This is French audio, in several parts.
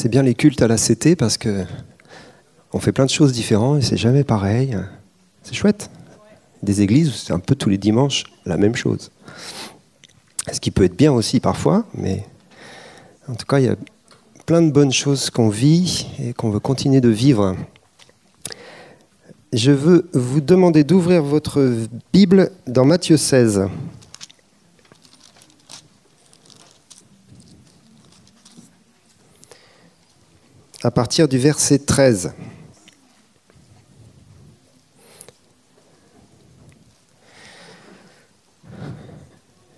C'est bien les cultes à la CT parce que on fait plein de choses différentes et c'est jamais pareil. C'est chouette. Des églises, c'est un peu tous les dimanches la même chose. Ce qui peut être bien aussi parfois, mais en tout cas, il y a plein de bonnes choses qu'on vit et qu'on veut continuer de vivre. Je veux vous demander d'ouvrir votre Bible dans Matthieu 16. À partir du verset 13.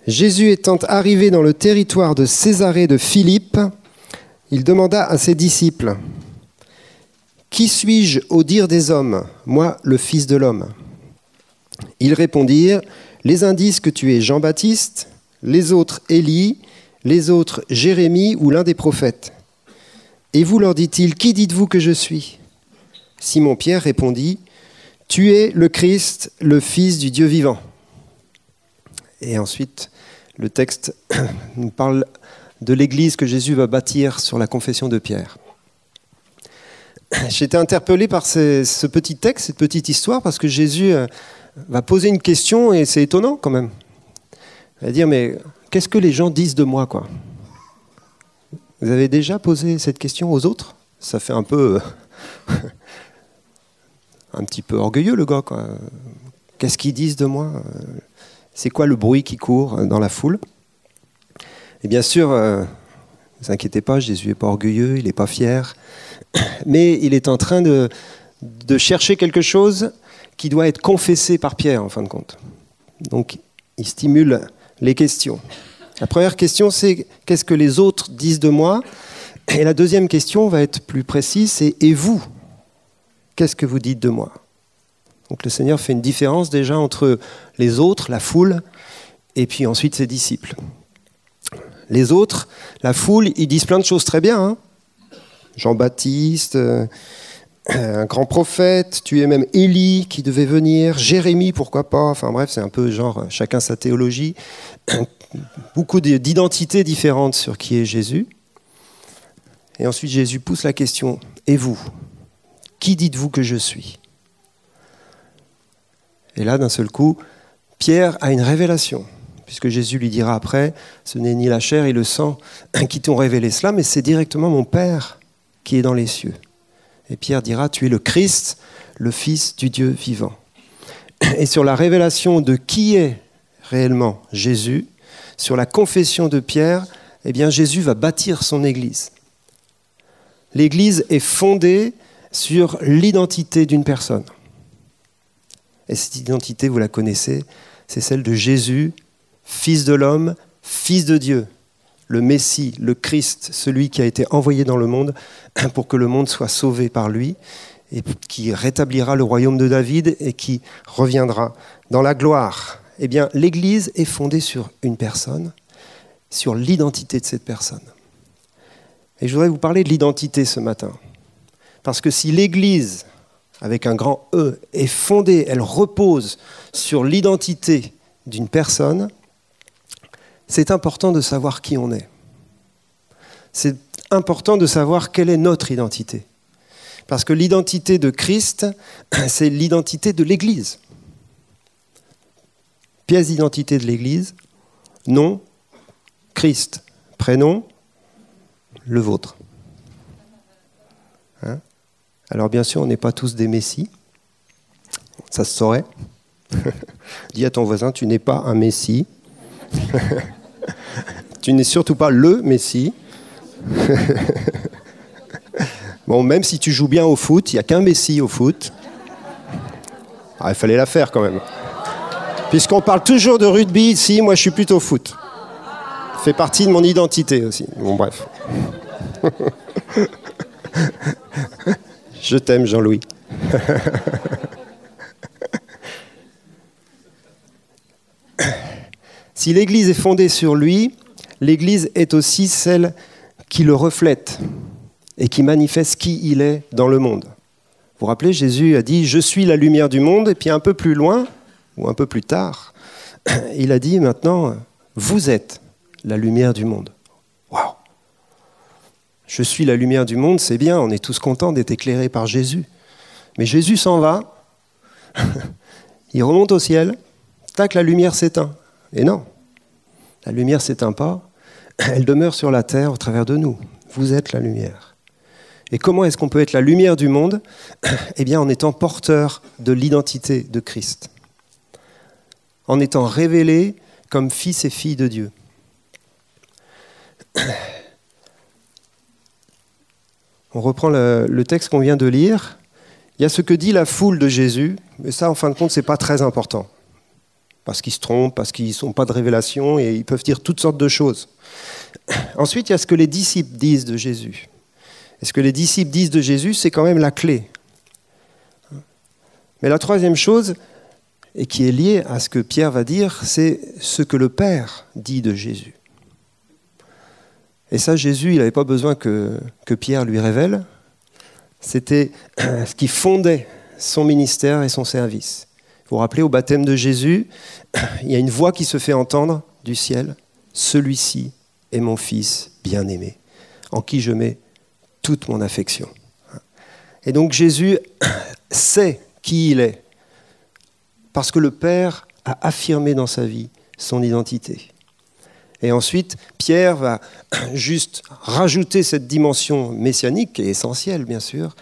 Jésus étant arrivé dans le territoire de Césarée de Philippe, il demanda à ses disciples, Qui suis-je au dire des hommes, moi le Fils de l'homme? Ils répondirent, Les uns disent que tu es Jean-Baptiste, les autres Élie, les autres Jérémie ou l'un des prophètes. Et vous leur dit-il, Qui dites-vous que je suis? Simon-Pierre répondit, Tu es le Christ, le Fils du Dieu vivant. Et ensuite, le texte nous parle de l'église que Jésus va bâtir sur la confession de Pierre. J'étais interpellé par ce, petit texte, cette petite histoire, parce que Jésus euh, va poser une question et c'est étonnant quand même. Il va dire, mais qu'est-ce que les gens disent de moi quoi? Vous avez déjà posé cette question aux autres? Ça fait un peu. un petit peu orgueilleux, le gars. Qu'est-ce qu'ils disent de moi? C'est quoi le bruit qui court dans la foule? Et bien sûr, euh, ne vous inquiétez pas, Jésus n'est pas orgueilleux, il n'est pas fier, mais il est en train de chercher quelque chose qui doit être confessé par Pierre, en fin de compte. Donc, il stimule les questions. La première question, c'est qu'est-ce que les autres disent de moi? Et la deuxième question va être plus précise, c'est et vous Qu'est-ce que vous dites de moi? Donc le Seigneur fait une différence déjà entre les autres, la foule, et puis ensuite ses disciples. Les autres, la foule, ils disent plein de choses très bien. Hein. Jean-Baptiste, euh, un grand prophète, tu es même Élie qui devait venir, Jérémie, pourquoi pas, enfin bref, c'est un peu genre chacun sa théologie beaucoup d'identités différentes sur qui est Jésus. Et ensuite, Jésus pousse la question, et vous? Qui dites-vous que je suis? Et là, d'un seul coup, Pierre a une révélation, puisque Jésus lui dira après, ce n'est ni la chair et le sang qui t'ont révélé cela, mais c'est directement mon Père qui est dans les cieux. Et Pierre dira, tu es le Christ, le Fils du Dieu vivant. Et sur la révélation de qui est réellement Jésus, sur la confession de Pierre, eh bien Jésus va bâtir son Église. L'Église est fondée sur l'identité d'une personne. Et cette identité, vous la connaissez, c'est celle de Jésus, Fils de l'homme, Fils de Dieu, le Messie, le Christ, celui qui a été envoyé dans le monde pour que le monde soit sauvé par lui et qui rétablira le royaume de David et qui reviendra dans la gloire. Eh bien, l'Église est fondée sur une personne, sur l'identité de cette personne. Et je voudrais vous parler de l'identité ce matin. Parce que si l'Église, avec un grand E, est fondée, elle repose sur l'identité d'une personne, c'est important de savoir qui on est. C'est important de savoir quelle est notre identité. Parce que l'identité de Christ, c'est l'identité de l'Église pièce d'identité de l'Église, nom, Christ, prénom, le vôtre. Hein? Alors bien sûr, on n'est pas tous des messies, ça se saurait. Dis à ton voisin, tu n'es pas un messie. tu n'es surtout pas le messie. bon, même si tu joues bien au foot, il n'y a qu'un messie au foot. Ah, il fallait la faire quand même. Puisqu'on parle toujours de rugby ici, moi je suis plutôt foot. Fait partie de mon identité aussi. Bon, bref. je t'aime, Jean-Louis. si l'Église est fondée sur lui, l'Église est aussi celle qui le reflète et qui manifeste qui il est dans le monde. Vous vous rappelez, Jésus a dit, je suis la lumière du monde, et puis un peu plus loin, ou un peu plus tard, il a dit maintenant, vous êtes la lumière du monde. Waouh Je suis la lumière du monde, c'est bien, on est tous contents d'être éclairés par Jésus. Mais Jésus s'en va, il remonte au ciel, tac, la lumière s'éteint. Et non, la lumière s'éteint pas, elle demeure sur la terre au travers de nous. Vous êtes la lumière. Et comment est-ce qu'on peut être la lumière du monde? Eh bien en étant porteur de l'identité de Christ. En étant révélé comme fils et filles de Dieu. On reprend le, texte qu'on vient de lire. Il y a ce que dit la foule de Jésus, mais ça, en fin de compte, ce n'est pas très important. Parce qu'ils se trompent, parce qu'ils n'ont pas de révélation, et ils peuvent dire toutes sortes de choses. Ensuite, il y a ce que les disciples disent de Jésus. Et ce que les disciples disent de Jésus, c'est quand même la clé. Mais la troisième chose, et qui est liée à ce que Pierre va dire, c'est ce que le Père dit de Jésus. Et ça, Jésus, il n'avait pas besoin que, que, Pierre lui révèle. C'était ce qui fondait son ministère et son service. Vous vous rappelez, au baptême de Jésus, il y a une voix qui se fait entendre du ciel. Celui-ci est mon Fils bien-aimé, en qui je mets toute mon affection. Et donc Jésus sait qui il est, parce que le Père a affirmé dans sa vie son identité. Et ensuite, Pierre va juste rajouter cette dimension messianique, qui est essentielle bien sûr,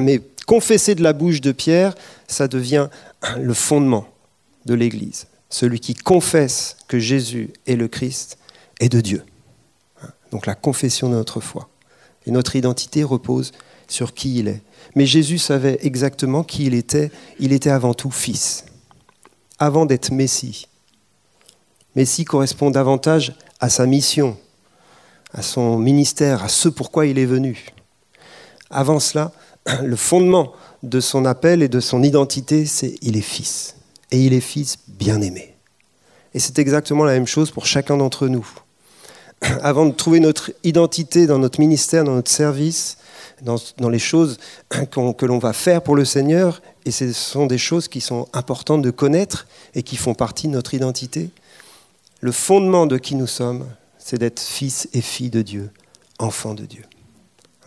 mais confesser de la bouche de Pierre, ça devient le fondement de l'Église. Celui qui confesse que Jésus est le Christ est de Dieu. Donc la confession de notre foi. Et notre identité repose sur qui il est. Mais Jésus savait exactement qui il était. Il était avant tout fils, avant d'être Messie. Messie correspond davantage à sa mission, à son ministère, à ce pourquoi il est venu. Avant cela, le fondement de son appel et de son identité, c'est il est fils. Et il est fils bien-aimé. Et c'est exactement la même chose pour chacun d'entre nous. Avant de trouver notre identité dans notre ministère, dans notre service, dans, les choses que l'on va faire pour le Seigneur, et ce sont des choses qui sont importantes de connaître et qui font partie de notre identité, le fondement de qui nous sommes, c'est d'être fils et filles de Dieu, enfants de Dieu.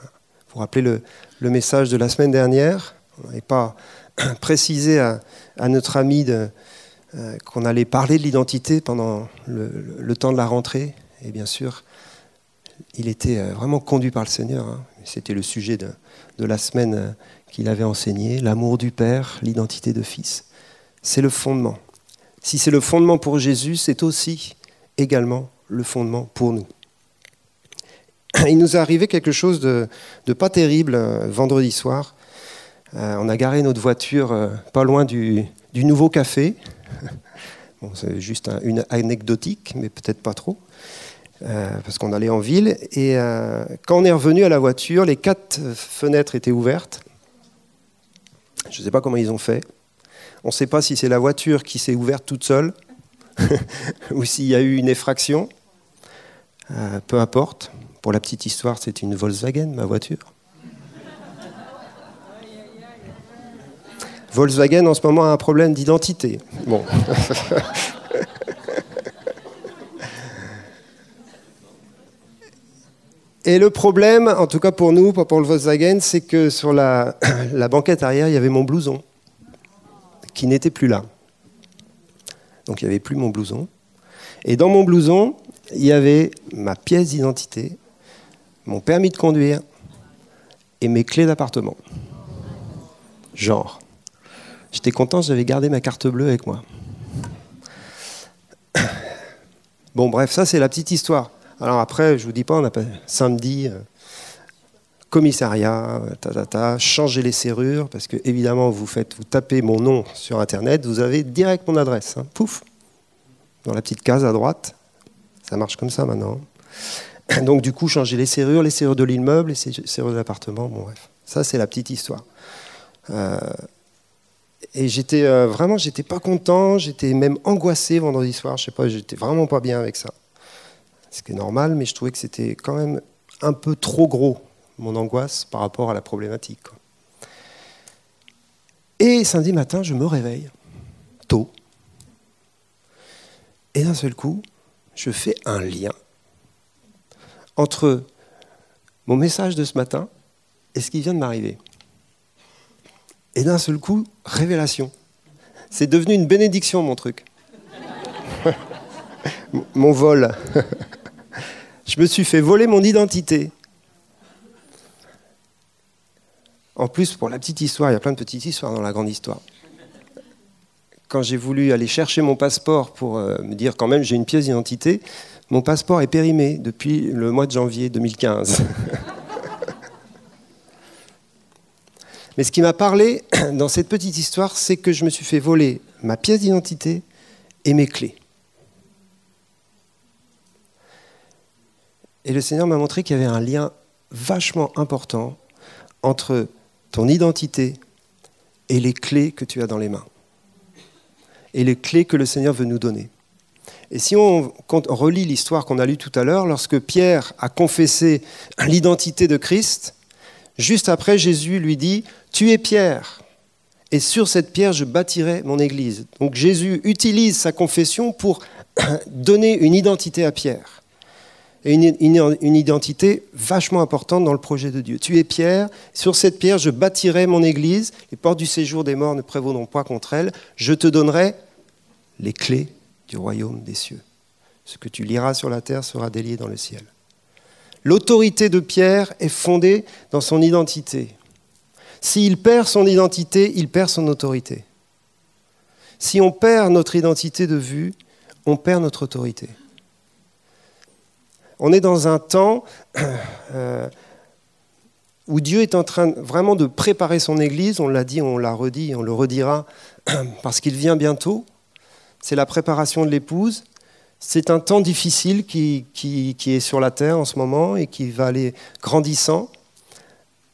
Vous vous rappelez le, message de la semaine dernière On n'avait pas précisé à, notre ami euh, qu'on allait parler de l'identité pendant le, temps de la rentrée. Et bien sûr, il était euh, vraiment conduit par le Seigneur. Hein. C'était le sujet de, de la semaine euh, qu'il avait enseigné, l'amour du Père, l'identité de Fils. C'est le fondement. Si c'est le fondement pour Jésus, c'est aussi également le fondement pour nous. Il nous est arrivé quelque chose de, pas terrible euh, vendredi soir. Euh, on a garé notre voiture euh, pas loin du, nouveau café. C'est juste une anecdotique, mais peut-être pas trop, parce qu'on allait en ville. Et quand on est revenu à la voiture, les quatre fenêtres étaient ouvertes. Je ne sais pas comment ils ont fait. On ne sait pas si c'est la voiture qui s'est ouverte toute seule ou s'il y a eu une effraction. Euh, peu importe. Pour la petite histoire, c'est une Volkswagen, ma voiture. Volkswagen, en ce moment, a un problème d'identité. Bon. Et le problème, en tout cas pour nous, pas pour le Volkswagen, c'est que sur la, la banquette arrière, il y avait mon blouson qui n'était plus là. Donc il n'y avait plus mon blouson. Et dans mon blouson, il y avait ma pièce d'identité, mon permis de conduire et mes clés d'appartement. Genre. J'étais content, j'avais gardé ma carte bleue avec moi. Bon, bref, ça c'est la petite histoire. Alors après, je vous dis pas, on a samedi, euh, commissariat, ta, ta, changez les serrures, parce que évidemment, vous faites, vous tapez mon nom sur Internet, vous avez direct mon adresse. Hein. pouf, dans la petite case à droite. Ça marche comme ça maintenant. Donc du coup, changer les serrures, les serrures de l'immeuble, les serrures de l'appartement. Bon bref, ça c'est la petite histoire. Euh, et j'étais euh, vraiment, j'étais pas content, j'étais même angoissé vendredi soir. Je sais pas, j'étais vraiment pas bien avec ça. Ce qui est normal, mais je trouvais que c'était quand même un peu trop gros mon angoisse par rapport à la problématique. Et samedi matin, je me réveille, tôt. Et d'un seul coup, je fais un lien entre mon message de ce matin et ce qui vient de m'arriver. Et d'un seul coup, révélation. C'est devenu une bénédiction, mon truc. mon vol. Je me suis fait voler mon identité. En plus, pour la petite histoire, il y a plein de petites histoires dans la grande histoire. Quand j'ai voulu aller chercher mon passeport pour euh, me dire quand même j'ai une pièce d'identité, mon passeport est périmé depuis le mois de janvier 2015. Mais ce qui m'a parlé dans cette petite histoire, c'est que je me suis fait voler ma pièce d'identité et mes clés. Et le Seigneur m'a montré qu'il y avait un lien vachement important entre ton identité et les clés que tu as dans les mains. Et les clés que le Seigneur veut nous donner. Et si on, relit l'histoire qu'on a lue tout à l'heure, lorsque Pierre a confessé l'identité de Christ, juste après Jésus lui dit, Tu es Pierre, et sur cette pierre je bâtirai mon Église. Donc Jésus utilise sa confession pour donner une identité à Pierre et une, identité vachement importante dans le projet de Dieu. Tu es pierre, sur cette pierre je bâtirai mon église, les portes du séjour des morts ne prévaudront pas contre elle, je te donnerai les clés du royaume des cieux. Ce que tu liras sur la terre sera délié dans le ciel. L'autorité de Pierre est fondée dans son identité. S'il perd son identité, il perd son autorité. Si on perd notre identité de vue, on perd notre autorité. On est dans un temps euh, où Dieu est en train vraiment de préparer son Église, on l'a dit, on l'a redit, on le redira, parce qu'il vient bientôt. C'est la préparation de l'épouse. C'est un temps difficile qui, est sur la terre en ce moment et qui va aller grandissant.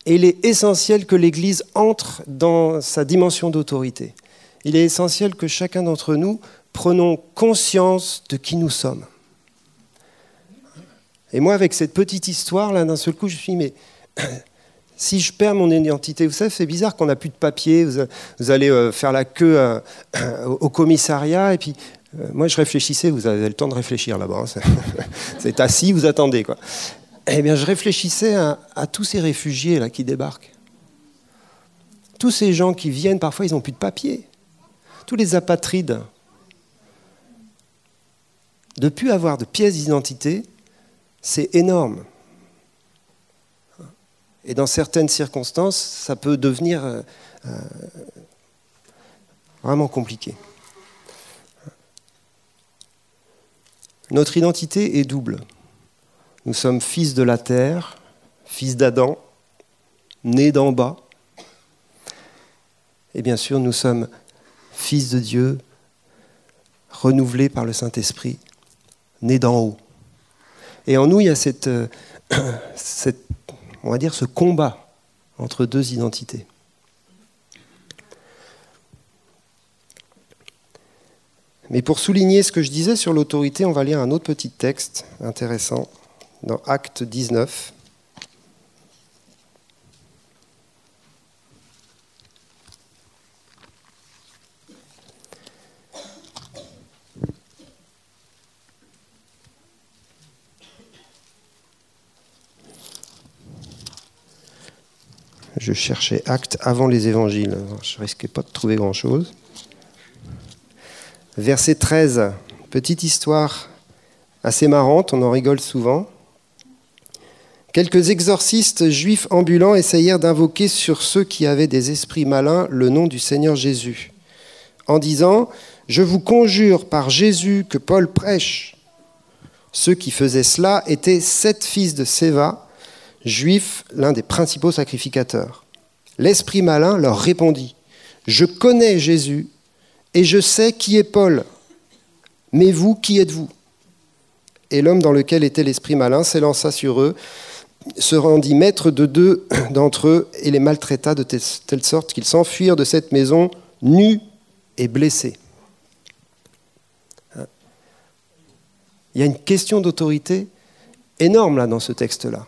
Et il est essentiel que l'Église entre dans sa dimension d'autorité. Il est essentiel que chacun d'entre nous prenons conscience de qui nous sommes. Et moi, avec cette petite histoire, là, d'un seul coup, je me suis dit, mais si je perds mon identité, vous savez, c'est bizarre qu'on n'a plus de papier, vous, allez euh, faire la queue euh, au commissariat, et puis euh, moi, je réfléchissais, vous avez le temps de réfléchir là-bas, hein, c'est assis, vous attendez, quoi. Eh bien, je réfléchissais à, tous ces réfugiés là qui débarquent. Tous ces gens qui viennent, parfois, ils n'ont plus de papier. Tous les apatrides. De plus avoir de pièces d'identité, c'est énorme. Et dans certaines circonstances, ça peut devenir euh, euh, vraiment compliqué. Notre identité est double. Nous sommes fils de la terre, fils d'Adam, nés d'en bas. Et bien sûr, nous sommes fils de Dieu, renouvelés par le Saint-Esprit, nés d'en haut. Et en nous, il y a cette, euh, ce combat entre deux identités. Mais pour souligner ce que je disais sur l'autorité, on va lire un autre petit texte intéressant dans Acte 19. Je cherchais acte avant les évangiles. Je risquais pas de trouver grand-chose. Verset 13, petite histoire assez marrante, on en rigole souvent. Quelques exorcistes juifs ambulants essayèrent d'invoquer sur ceux qui avaient des esprits malins le nom du Seigneur Jésus, en disant Je vous conjure par Jésus que Paul prêche. Ceux qui faisaient cela étaient sept fils de Séva, juif, l'un des principaux sacrificateurs. L'esprit malin leur répondit, Je connais Jésus et je sais qui est Paul, mais vous, qui êtes-vous? Et l'homme dans lequel était l'esprit malin s'élança sur eux, se rendit maître de deux d'entre eux et les maltraita de telle sorte qu'ils s'enfuirent de cette maison nus et blessés. Il y a une question d'autorité énorme dans ce texte-là.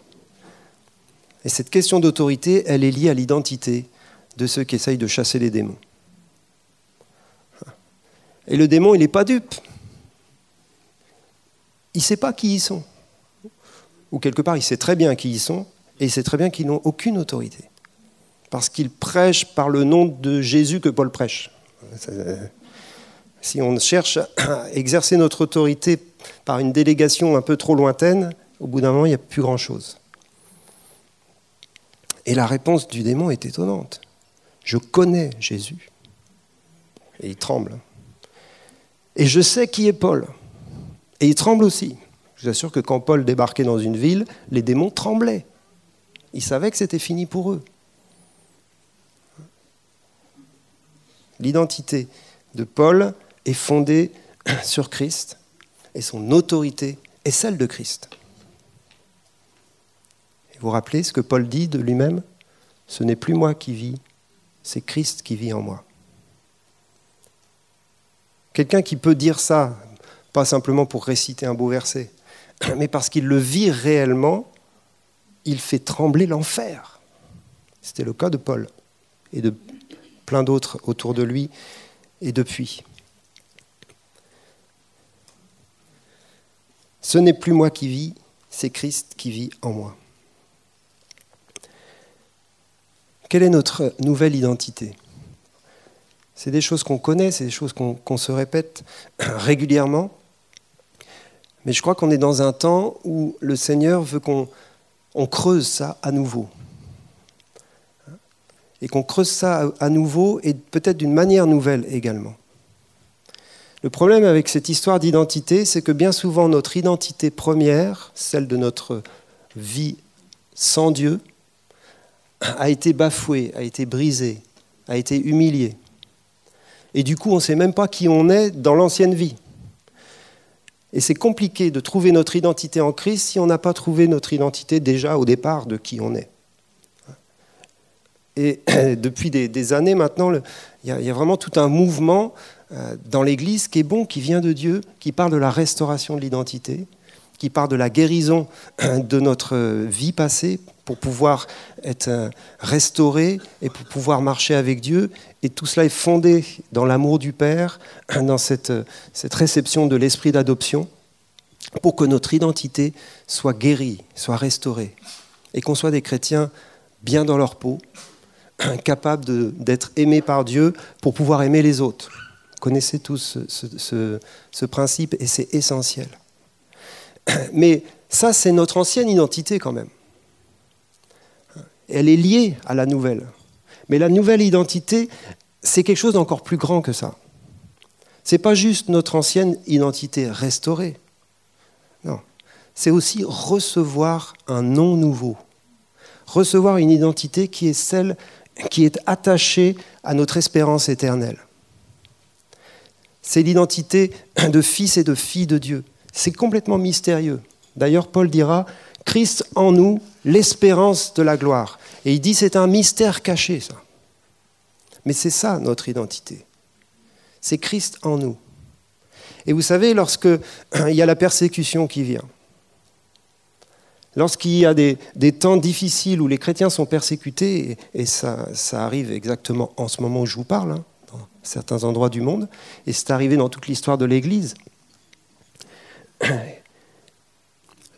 Et cette question d'autorité, elle est liée à l'identité de ceux qui essayent de chasser les démons. Et le démon, il n'est pas dupe. Il ne sait pas qui ils sont. Ou quelque part, il sait très bien qui ils sont, Et il sait très bien qu'ils n'ont aucune autorité. Parce qu'ils prêchent par le nom de Jésus que Paul prêche. Si on cherche à exercer notre autorité par une délégation un peu trop lointaine, au bout d'un moment, il n'y a plus grand-chose. Et la réponse du démon est étonnante. Je connais Jésus. Et il tremble. Et je sais qui est Paul. Et il tremble aussi. Je vous assure que quand Paul débarquait dans une ville, les démons tremblaient. Ils savaient que c'était fini pour eux. L'identité de Paul est fondée sur Christ et son autorité est celle de Christ. Vous vous rappelez ce que Paul dit de lui-même? Ce n'est plus moi qui vis, c'est Christ qui vit en moi. Quelqu'un qui peut dire ça, pas simplement pour réciter un beau verset, mais parce qu'il le vit réellement, il fait trembler l'enfer. C'était le cas de Paul et de plein d'autres autour de lui et depuis. Ce n'est plus moi qui vis, c'est Christ qui vit en moi. Quelle est notre nouvelle identité? C'est des choses qu'on connaît, c'est des choses qu'on se répète régulièrement. Mais je crois qu'on est dans un temps où le Seigneur veut qu'on creuse ça à nouveau. Et qu'on creuse ça à nouveau et peut-être d'une manière nouvelle également. Le problème avec cette histoire d'identité, c'est que bien souvent notre identité première, celle de notre vie sans Dieu, a été bafouée, a été brisée, a été humiliée. Et du coup, on ne sait même pas qui on est dans l'ancienne vie. Et c'est compliqué de trouver notre identité en Christ si on n'a pas trouvé notre identité déjà au départ de qui on est. Et depuis des, années maintenant, il y, a vraiment tout un mouvement euh, dans l'Église qui est bon, qui vient de Dieu, qui parle de la restauration de l'identité, qui parle de la guérison de notre vie passée pour pouvoir être euh, restauré et pour pouvoir marcher avec Dieu. Et tout cela est fondé dans l'amour du Père, dans cette, cette réception de l'esprit d'adoption, pour que notre identité soit guérie, soit restaurée, et qu'on soit des chrétiens bien dans leur peau, capables d'être aimés par Dieu pour pouvoir aimer les autres. Vous connaissez tous ce principe et c'est essentiel. Mais ça, c'est notre ancienne identité quand même elle est liée à la nouvelle. Mais la nouvelle identité, c'est quelque chose d'encore plus grand que ça. Ce n'est pas juste notre ancienne identité restaurée. Non. C'est aussi recevoir un nom nouveau. Recevoir une identité qui est celle qui est attachée à notre espérance éternelle. C'est l'identité de fils et de filles de Dieu. C'est complètement mystérieux. D'ailleurs, Paul dira, Christ en nous, l'espérance de la gloire. Et il dit c'est un mystère caché, ça. Mais c'est ça notre identité. C'est Christ en nous. Et vous savez, lorsque il y a la persécution qui vient, lorsqu'il y a des, temps difficiles où les chrétiens sont persécutés, et, ça, ça, arrive exactement en ce moment où je vous parle, hein, dans certains endroits du monde, et c'est arrivé dans toute l'histoire de l'Église,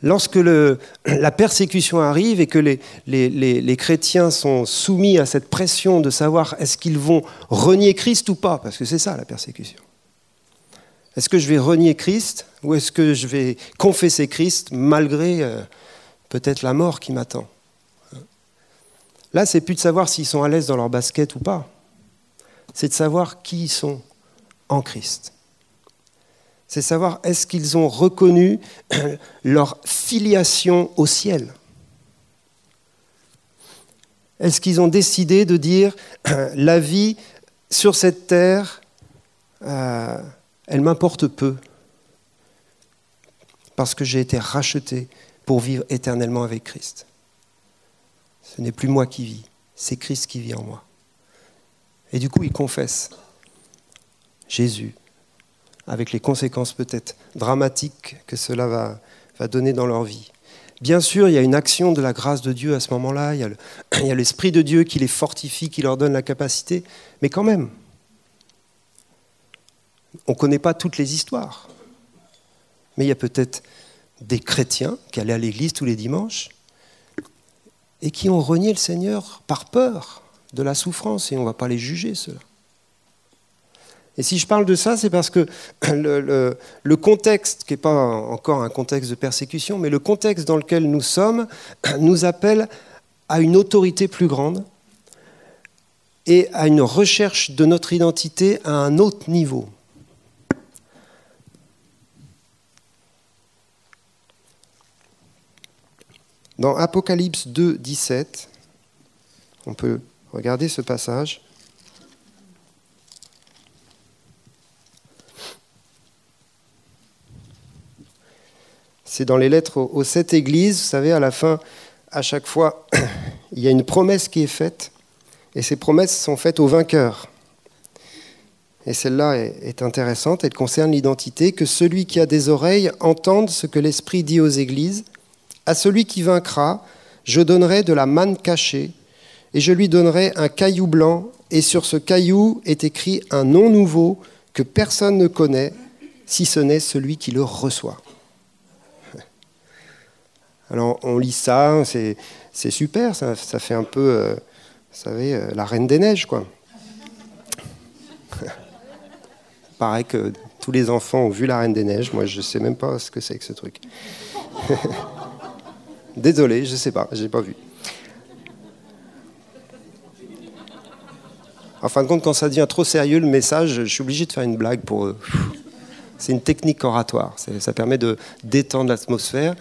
lorsque la persécution arrive et que les, chrétiens sont soumis à cette pression de savoir est-ce qu'ils vont renier Christ ou pas, parce que c'est ça la persécution. Est-ce que je vais renier Christ ou est-ce que je vais confesser Christ malgré euh, peut-être la mort qui m'attend? Là, c'est plus de savoir s'ils sont à l'aise dans leur basket ou pas. C'est de savoir qui ils sont en Christ c'est savoir est-ce qu'ils ont reconnu leur filiation au ciel Est-ce qu'ils ont décidé de dire la vie sur cette terre, euh, elle m'importe peu parce que j'ai été racheté pour vivre éternellement avec Christ. Ce n'est plus moi qui vis, c'est Christ qui vit en moi. Et du coup, ils confessent Jésus, avec les conséquences peut-être dramatiques que cela va, donner dans leur vie. Bien sûr, il y a une action de la grâce de Dieu à ce moment-là, il y a l'Esprit de Dieu qui les fortifie, qui leur donne la capacité, mais quand même, on ne connaît pas toutes les histoires. Mais il y a peut-être des chrétiens qui allaient à l'église tous les dimanches et qui ont renié le Seigneur par peur de la souffrance, et on ne va pas les juger, ceux-là. Et si je parle de ça, c'est parce que le, contexte, qui n'est pas encore un contexte de persécution, mais le contexte dans lequel nous sommes, nous appelle à une autorité plus grande et à une recherche de notre identité à un autre niveau. Dans Apocalypse 2, 17, on peut regarder ce passage. C'est dans les lettres aux sept églises, vous savez, à la fin, à chaque fois, il y a une promesse qui est faite, et ces promesses sont faites aux vainqueurs. Et celle-là est intéressante, elle concerne l'identité, que celui qui a des oreilles entende ce que l'Esprit dit aux églises. À celui qui vaincra, je donnerai de la manne cachée, et je lui donnerai un caillou blanc, et sur ce caillou est écrit un nom nouveau que personne ne connaît, si ce n'est celui qui le reçoit. Alors on lit ça, c'est, super, ça, fait un peu, euh, vous savez, euh, la Reine des Neiges, quoi. Pareil que tous les enfants ont vu la Reine des Neiges, moi je ne sais même pas ce que c'est que ce truc. Désolé, je ne sais pas, je n'ai pas vu. En fin de compte, quand ça devient trop sérieux, le message, je suis obligé de faire une blague pour... C'est une technique oratoire, ça permet de détendre l'atmosphère.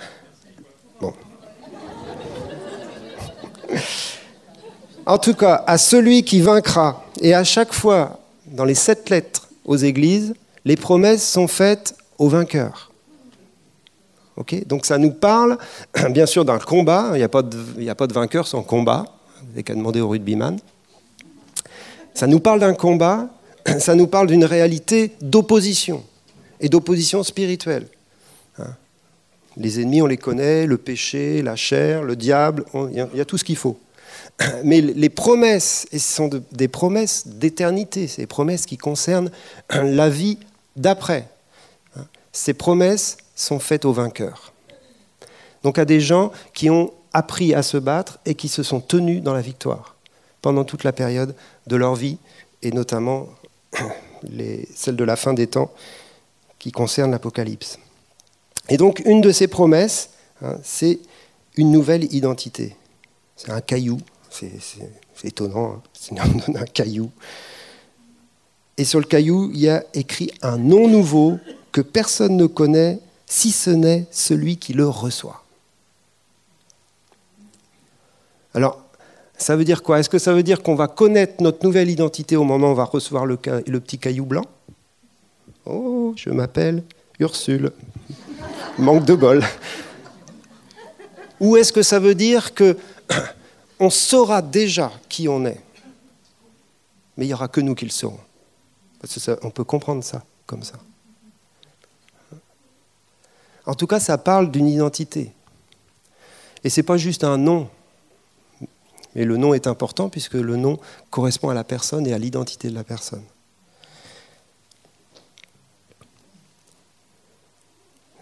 En tout cas, à celui qui vaincra, et à chaque fois, dans les sept lettres aux églises, les promesses sont faites aux vainqueurs. Donc ça nous parle, bien sûr, d'un combat. Il n'y a, pas de, a pas de vainqueur sans combat. Vous n'avez qu'à demander au rugbyman. Ça nous parle d'un combat, ça nous parle d'une réalité d'opposition, et d'opposition spirituelle. Les ennemis, on les connaît, le péché, la chair, le diable, il y a tout ce qu'il faut. Mais les promesses, et ce sont des promesses d'éternité, des promesses qui concernent la vie d'après. Ces promesses sont faites aux vainqueurs. Donc à des gens qui ont appris à se battre et qui se sont tenus dans la victoire pendant toute la période de leur vie, et notamment celle de la fin des temps qui concerne l'Apocalypse. Et donc une de ces promesses, hein, c'est une nouvelle identité. C'est un caillou c'est étonnant, hein. donne un caillou. Et sur le caillou, il y a écrit un nom nouveau que personne ne connaît, si ce n'est celui qui le reçoit. Alors, ça veut dire quoi? Est-ce que ça veut dire qu'on va connaître notre nouvelle identité au moment où on va recevoir le, le petit caillou blanc? Oh, je m'appelle Ursule. Manque de bol. Ou est-ce que ça veut dire que on saura déjà qui on est. Mais il n'y aura que nous qui le saurons? On peut comprendre ça comme ça. En tout cas, ça parle d'une identité. Et ce n'est pas juste un nom. Mais le nom est important puisque le nom correspond à la personne et à l'identité de la personne.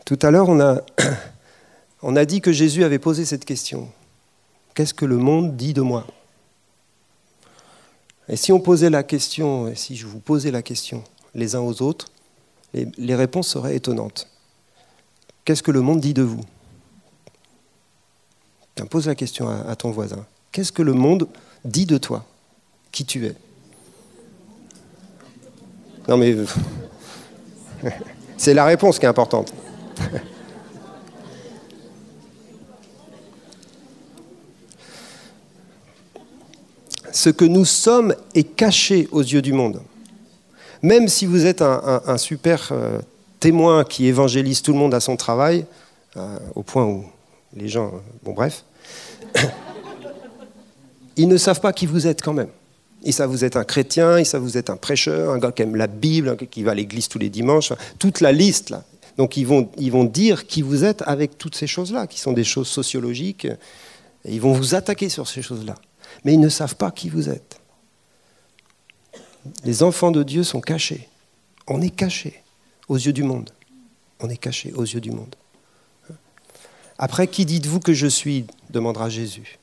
Tout à l'heure, on a, dit que Jésus avait posé cette question. Qu'est-ce que le monde dit de moi? Et si on posait la question, et si je vous posais la question les uns aux autres, les, réponses seraient étonnantes. Qu'est-ce que le monde dit de vous? Pose la question à, ton voisin. Qu'est-ce que le monde dit de toi? Qui tu es? Non mais... C'est la réponse qui est importante. ce que nous sommes est caché aux yeux du monde. Même si vous êtes un, super euh, témoin qui évangélise tout le monde à son travail, euh, au point où les gens... Bon bref. ils ne savent pas qui vous êtes quand même. Ils savent vous êtes un chrétien, ils savent vous êtes un prêcheur, un gars qui aime la Bible, qui va à l'église tous les dimanches, toute la liste là. Donc ils vont, dire qui vous êtes avec toutes ces choses-là, qui sont des choses sociologiques, et ils vont vous attaquer sur ces choses-là mais ils ne savent pas qui vous êtes. Les enfants de Dieu sont cachés. On est cachés aux yeux du monde. On est cachés aux yeux du monde. Après, qui dites-vous que je suis demandera Jésus.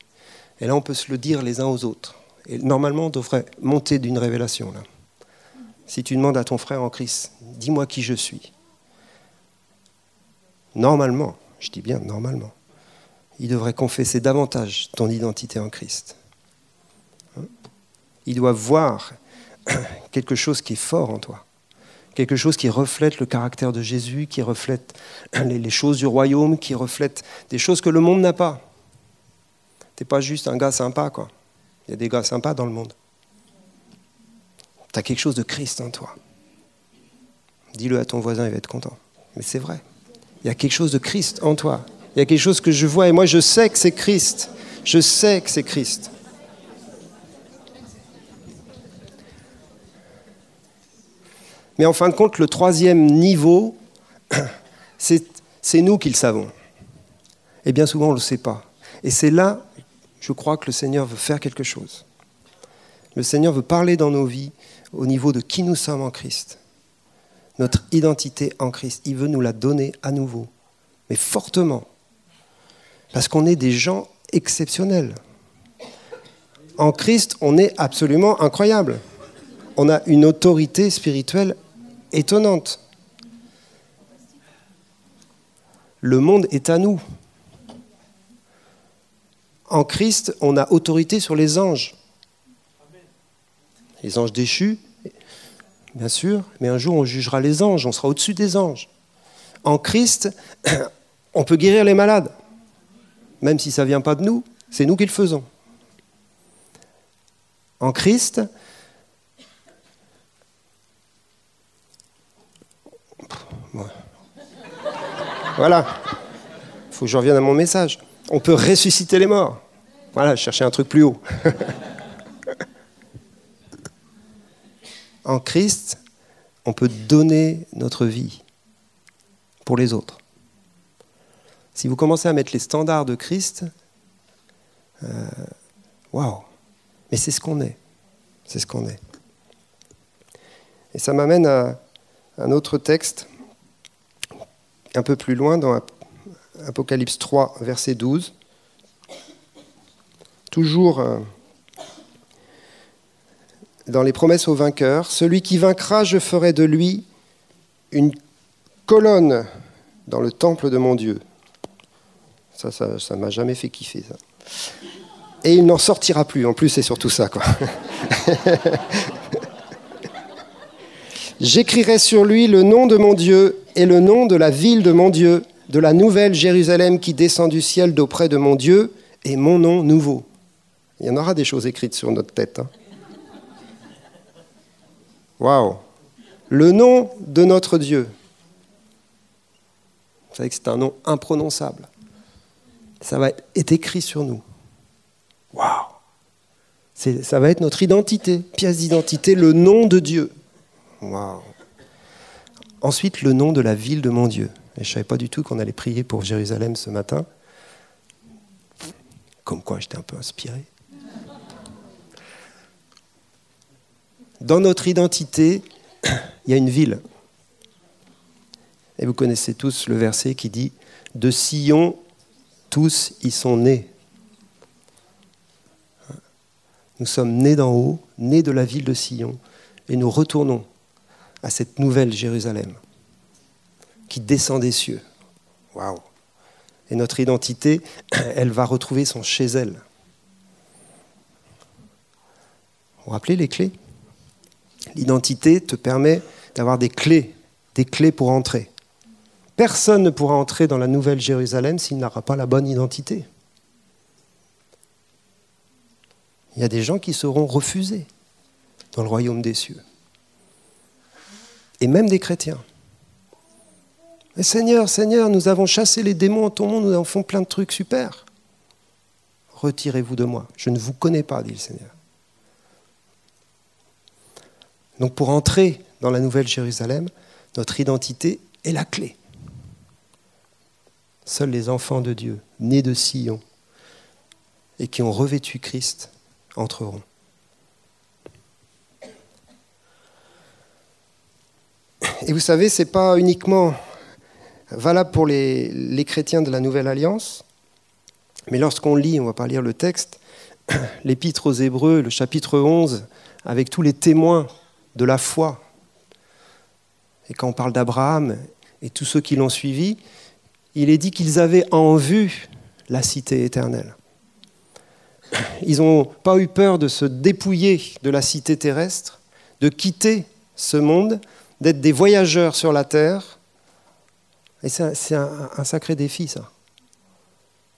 Et là, on peut se le dire les uns aux autres. Et normalement, on devrait monter d'une révélation. Là. Si tu demandes à ton frère en Christ, dis-moi qui je suis. Normalement, je dis bien normalement, il devrait confesser davantage ton identité en Christ. Hein? Il doit voir quelque chose qui est fort en toi, quelque chose qui reflète le caractère de Jésus, qui reflète les choses du royaume, qui reflète des choses que le monde n'a pas. Tu n'es pas juste un gars sympa, quoi. Il y a des gars sympas dans le monde. Tu as quelque chose de Christ en toi. Dis-le à ton voisin, il va être content. Mais c'est vrai. Il y a quelque chose de Christ en toi. Il y a quelque chose que je vois et moi je sais que c'est Christ. Je sais que c'est Christ. Mais en fin de compte, le troisième niveau, c'est nous qui le savons. Et bien souvent, on ne le sait pas. Et c'est là, je crois, que le Seigneur veut faire quelque chose. Le Seigneur veut parler dans nos vies au niveau de qui nous sommes en Christ. Notre identité en Christ. Il veut nous la donner à nouveau, mais fortement. Parce qu'on est des gens exceptionnels. En Christ, on est absolument incroyable. On a une autorité spirituelle étonnante. Le monde est à nous. En Christ, on a autorité sur les anges. Les anges déchus, bien sûr, mais un jour on jugera les anges, on sera au-dessus des anges. En Christ, on peut guérir les malades même si ça ne vient pas de nous, c'est nous qui le faisons. En Christ, voilà, il faut que je revienne à mon message. On peut ressusciter les morts. Voilà, je cherchais un truc plus haut. en Christ, on peut donner notre vie pour les autres. Si vous commencez à mettre les standards de Christ, euh, waouh Mais c'est ce qu'on est. C'est ce qu'on est. Et ça m'amène à un autre texte, un peu plus loin, dans Apocalypse 3, verset 12. Toujours euh, dans les promesses aux vainqueurs, celui qui vaincra, je ferai de lui une colonne dans le temple de mon Dieu. Ça, ça, m'a jamais fait kiffer, ça. Et il n'en sortira plus, en plus, c'est surtout ça, quoi. J'écrirai sur lui le nom de mon Dieu et le nom de la ville de mon Dieu, de la nouvelle Jérusalem qui descend du ciel d'auprès de mon Dieu, et mon nom nouveau. Il y en aura des choses écrites sur notre tête. Hein. Waouh Le nom de notre Dieu. Vous savez que c'est un nom imprononçable ça va être écrit sur nous. Waouh Ça va être notre identité, pièce d'identité, le nom de Dieu. Waouh Ensuite, le nom de la ville de mon Dieu. Et je ne savais pas du tout qu'on allait prier pour Jérusalem ce matin. Comme quoi, j'étais un peu inspiré. Dans notre identité, il y a une ville. Et vous connaissez tous le verset qui dit De Sion tous y sont nés. Nous sommes nés d'en haut, nés de la ville de Sion, et nous retournons à cette nouvelle Jérusalem qui descend des cieux. Waouh Et notre identité, elle va retrouver son chez elle. Vous vous rappelez les clés? L'identité te permet d'avoir des clés, des clés pour entrer. Personne ne pourra entrer dans la nouvelle Jérusalem s'il n'aura pas la bonne identité. Il y a des gens qui seront refusés dans le royaume des cieux. Et même des chrétiens. Mais Seigneur, Seigneur, nous avons chassé les démons en ton nom, nous avons fait plein de trucs super. Retirez-vous de moi. Je ne vous connais pas, dit le Seigneur. Donc pour entrer dans la nouvelle Jérusalem, notre identité est la clé. Seuls les enfants de Dieu, nés de Sion et qui ont revêtu Christ, entreront. Et vous savez, ce n'est pas uniquement valable pour les, chrétiens de la Nouvelle Alliance, mais lorsqu'on lit, on ne va pas lire le texte, l'épître aux Hébreux, le chapitre 11, avec tous les témoins de la foi. Et quand on parle d'Abraham et tous ceux qui l'ont suivi, il est dit qu'ils avaient en vue la cité éternelle. Ils n'ont pas eu peur de se dépouiller de la cité terrestre, de quitter ce monde, d'être des voyageurs sur la terre. Et c'est un, sacré défi, ça.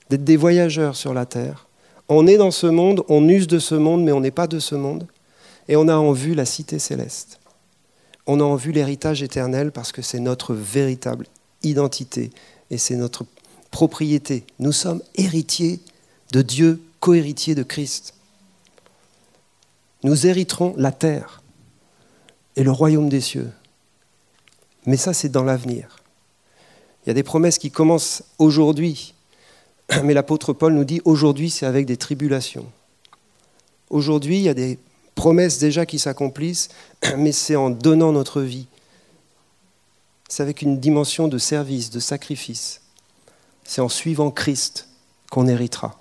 D'être des voyageurs sur la terre. On est dans ce monde, on use de ce monde, mais on n'est pas de ce monde. Et on a en vue la cité céleste. On a en vue l'héritage éternel parce que c'est notre véritable identité et c'est notre propriété. Nous sommes héritiers de Dieu, co-héritiers de Christ. Nous hériterons la terre et le royaume des cieux. Mais ça, c'est dans l'avenir. Il y a des promesses qui commencent aujourd'hui, mais l'apôtre Paul nous dit aujourd'hui, c'est avec des tribulations. Aujourd'hui, il y a des promesses déjà qui s'accomplissent, mais c'est en donnant notre vie. C'est avec une dimension de service, de sacrifice. C'est en suivant Christ qu'on héritera.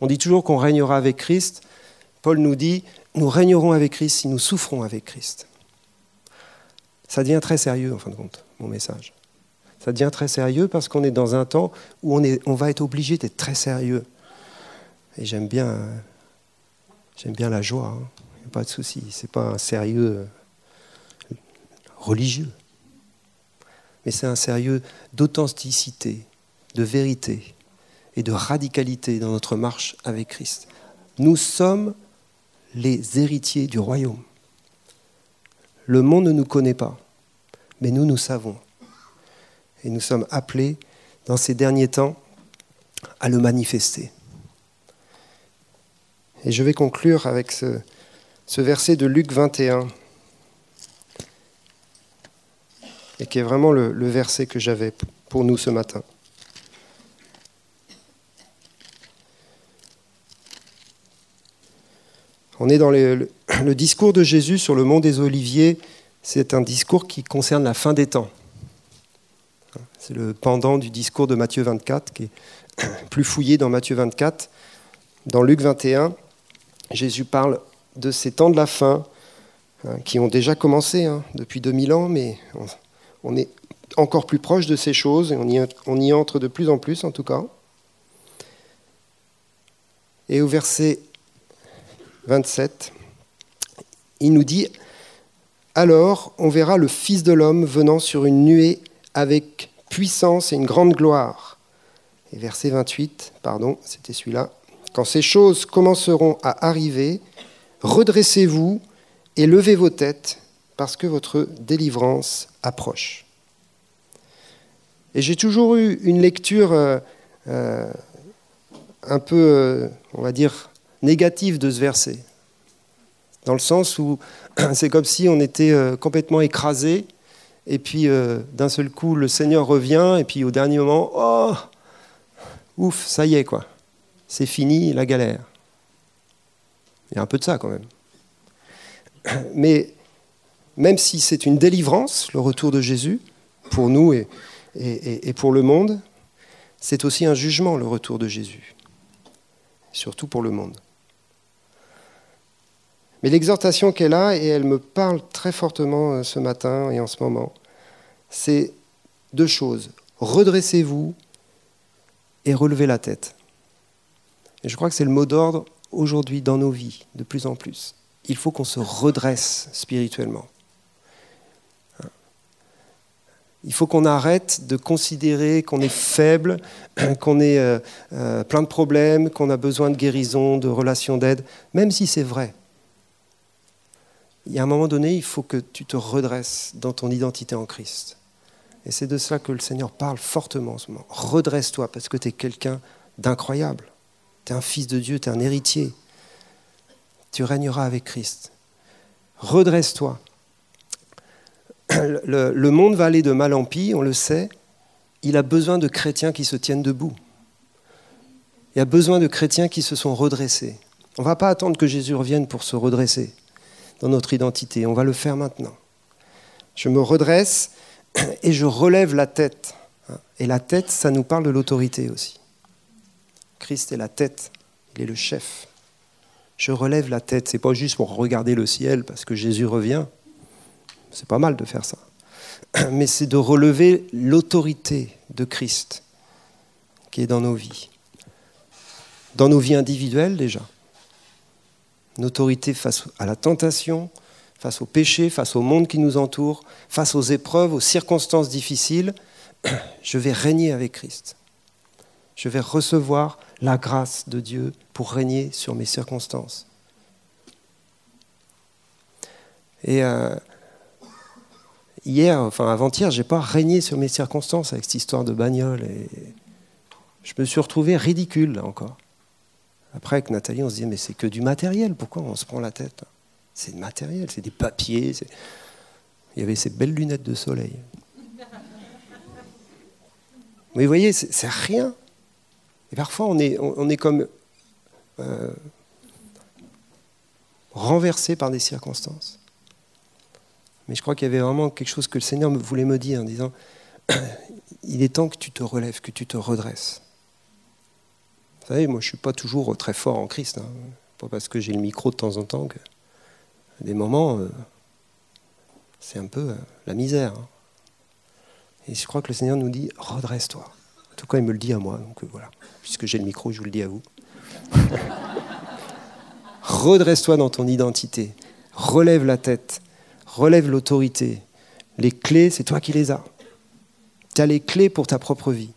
On dit toujours qu'on régnera avec Christ. Paul nous dit, nous régnerons avec Christ si nous souffrons avec Christ. Ça devient très sérieux, en fin de compte, mon message. Ça devient très sérieux parce qu'on est dans un temps où on, on va être obligé d'être très sérieux. Et j'aime bien, j'aime bien la joie. Hein pas de souci. Ce n'est pas un sérieux religieux. Mais c'est un sérieux d'authenticité, de vérité et de radicalité dans notre marche avec Christ. Nous sommes les héritiers du royaume. Le monde ne nous connaît pas, mais nous, nous savons. Et nous sommes appelés, dans ces derniers temps, à le manifester. Et je vais conclure avec ce, verset de Luc 21, et qui est vraiment le, verset que j'avais pour nous ce matin. On est dans le, discours de Jésus sur le mont des Oliviers. C'est un discours qui concerne la fin des temps. C'est le pendant du discours de Matthieu 24, qui est plus fouillé dans Matthieu 24. Dans Luc 21, Jésus parle de ces temps de la fin, hein, qui ont déjà commencé hein, depuis 2000 ans, mais on, est encore plus proche de ces choses, et on y, on y entre de plus en plus en tout cas. Et au verset 27, il nous dit, Alors on verra le Fils de l'homme venant sur une nuée avec puissance et une grande gloire. Et verset 28, pardon, c'était celui-là. Quand ces choses commenceront à arriver, Redressez-vous et levez vos têtes parce que votre délivrance approche. Et j'ai toujours eu une lecture euh, euh, un peu, euh, on va dire, négative de ce verset, dans le sens où c'est comme si on était complètement écrasé, et puis d'un seul coup le Seigneur revient, et puis au dernier moment, oh, ouf, ça y est quoi, c'est fini la galère. Il y a un peu de ça quand même. Mais même si c'est une délivrance, le retour de Jésus, pour nous et, pour le monde, c'est aussi un jugement, le retour de Jésus, surtout pour le monde. Mais l'exhortation qu'elle a, et elle me parle très fortement euh, ce matin et en ce moment, c'est deux choses. Redressez-vous et relevez la tête. Et je crois que c'est le mot d'ordre aujourd'hui dans nos vies, de plus en plus. Il faut qu'on se redresse spirituellement. Il faut qu'on arrête de considérer qu'on est faible, qu'on est euh, euh, plein de problèmes, qu'on a besoin de guérison, de relations d'aide, même si c'est vrai. Il y a un moment donné, il faut que tu te redresses dans ton identité en Christ. Et c'est de cela que le Seigneur parle fortement en ce moment. Redresse-toi parce que tu es quelqu'un d'incroyable. Tu es un fils de Dieu, tu es un héritier. Tu régneras avec Christ. Redresse-toi. Le, monde va aller de mal en pis, on le sait. Il a besoin de chrétiens qui se tiennent debout. Il a besoin de chrétiens qui se sont redressés. On ne va pas attendre que Jésus revienne pour se redresser dans notre identité. On va le faire maintenant. Je me redresse et je relève la tête. Et la tête, ça nous parle de l'autorité aussi. Christ est la tête, il est le chef. Je relève la tête. C'est pas juste pour regarder le ciel parce que Jésus revient. C'est pas mal de faire ça. Mais c'est de relever l'autorité de Christ qui est dans nos vies. Dans nos vies individuelles déjà. Une autorité face à la tentation, face au péché, face au monde qui nous entoure, face aux épreuves, aux circonstances difficiles. Je vais régner avec Christ. Je vais recevoir la grâce de Dieu pour régner sur mes circonstances. Et euh, hier, enfin avant-hier, j'ai pas régné sur mes circonstances avec cette histoire de bagnole. Et je me suis retrouvé ridicule là encore. Après, avec Nathalie, on se disait, mais c'est que du matériel, pourquoi on se prend la tête? C'est du matériel, c'est des papiers. Il y avait ces belles lunettes de soleil. Mais vous voyez, c'est rien. Et parfois, on est, on est comme euh, renversé par des circonstances. Mais je crois qu'il y avait vraiment quelque chose que le Seigneur voulait me dire en disant, il est temps que tu te relèves, que tu te redresses. Vous savez, moi je ne suis pas toujours très fort en Christ. Hein. Pas parce que j'ai le micro de temps en temps que des moments, euh, c'est un peu euh, la misère. Hein. Et je crois que le Seigneur nous dit, redresse-toi. Tout cas, il me le dit à moi. Donc voilà, puisque j'ai le micro, je vous le dis à vous. Redresse-toi dans ton identité. Relève la tête. Relève l'autorité. Les clés, c'est toi qui les as. Tu as les clés pour ta propre vie.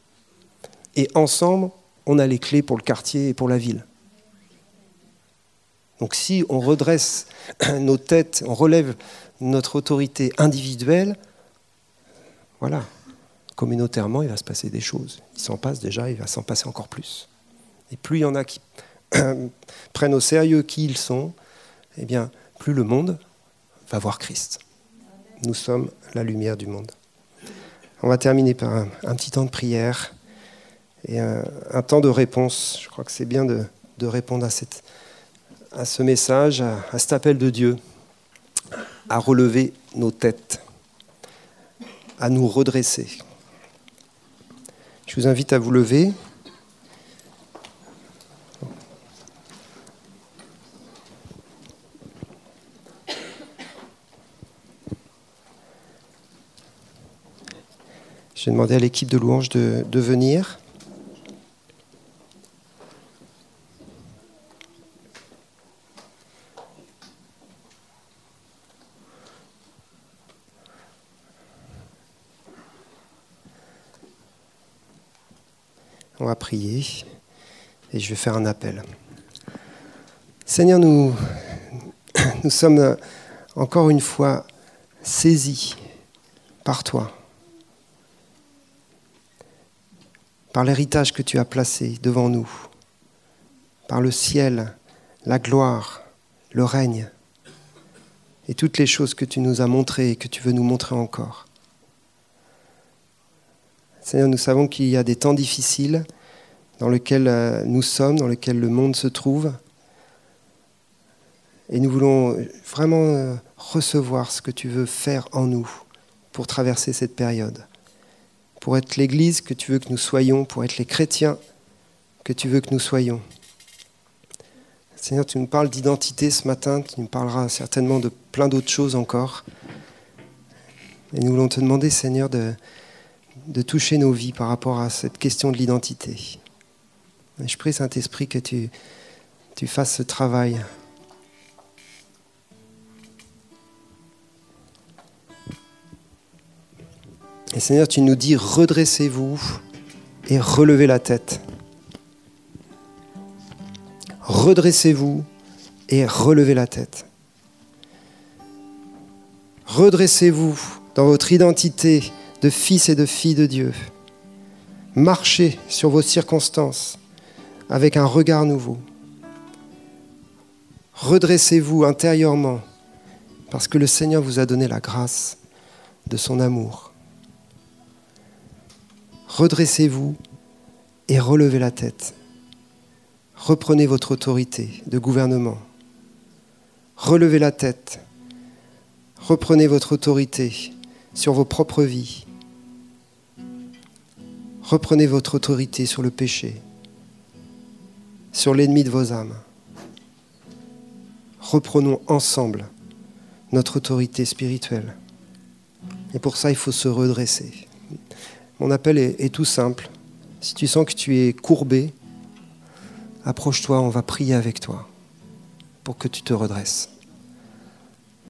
Et ensemble, on a les clés pour le quartier et pour la ville. Donc si on redresse nos têtes, on relève notre autorité individuelle, voilà, communautairement, il va se passer des choses. Il s'en passe déjà, il va s'en passer encore plus. Et plus il y en a qui prennent au sérieux qui ils sont, eh bien, plus le monde va voir Christ. Nous sommes la lumière du monde. On va terminer par un, petit temps de prière et un, temps de réponse. Je crois que c'est bien de, répondre à, ce message, à cet appel de Dieu, à relever nos têtes, à nous redresser. Je vous invite à vous lever. J'ai demandé à l'équipe de louange de, venir. On va prier et je vais faire un appel. Seigneur, nous, nous sommes encore une fois saisis par toi. par l'héritage que tu as placé devant nous, par le ciel, la gloire, le règne, et toutes les choses que tu nous as montrées et que tu veux nous montrer encore. Seigneur, nous savons qu'il y a des temps difficiles dans lesquels euh, nous sommes, dans lesquels le monde se trouve, et nous voulons vraiment euh, recevoir ce que tu veux faire en nous pour traverser cette période pour être l'Église que tu veux que nous soyons, pour être les chrétiens que tu veux que nous soyons. Seigneur, tu nous parles d'identité ce matin, tu nous parleras certainement de plein d'autres choses encore. Et nous voulons te demander, Seigneur, de, de toucher nos vies par rapport à cette question de l'identité. Je prie, Saint-Esprit, que tu, tu fasses ce travail Et Seigneur, tu nous dis, redressez-vous et relevez la tête. Redressez-vous et relevez la tête. Redressez-vous dans votre identité de fils et de filles de Dieu. Marchez sur vos circonstances avec un regard nouveau. Redressez-vous intérieurement parce que le Seigneur vous a donné la grâce de son amour redressez-vous et relevez la tête. Reprenez votre autorité de gouvernement. Relevez la tête. Reprenez votre autorité sur vos propres vies. Reprenez votre autorité sur le péché, sur l'ennemi de vos âmes. reprenons ensemble notre autorité spirituelle. Et pour ça, il faut se redresser. Mon appel est, tout simple. Si tu sens que tu es courbé, approche-toi, on va prier avec toi pour que tu te redresses.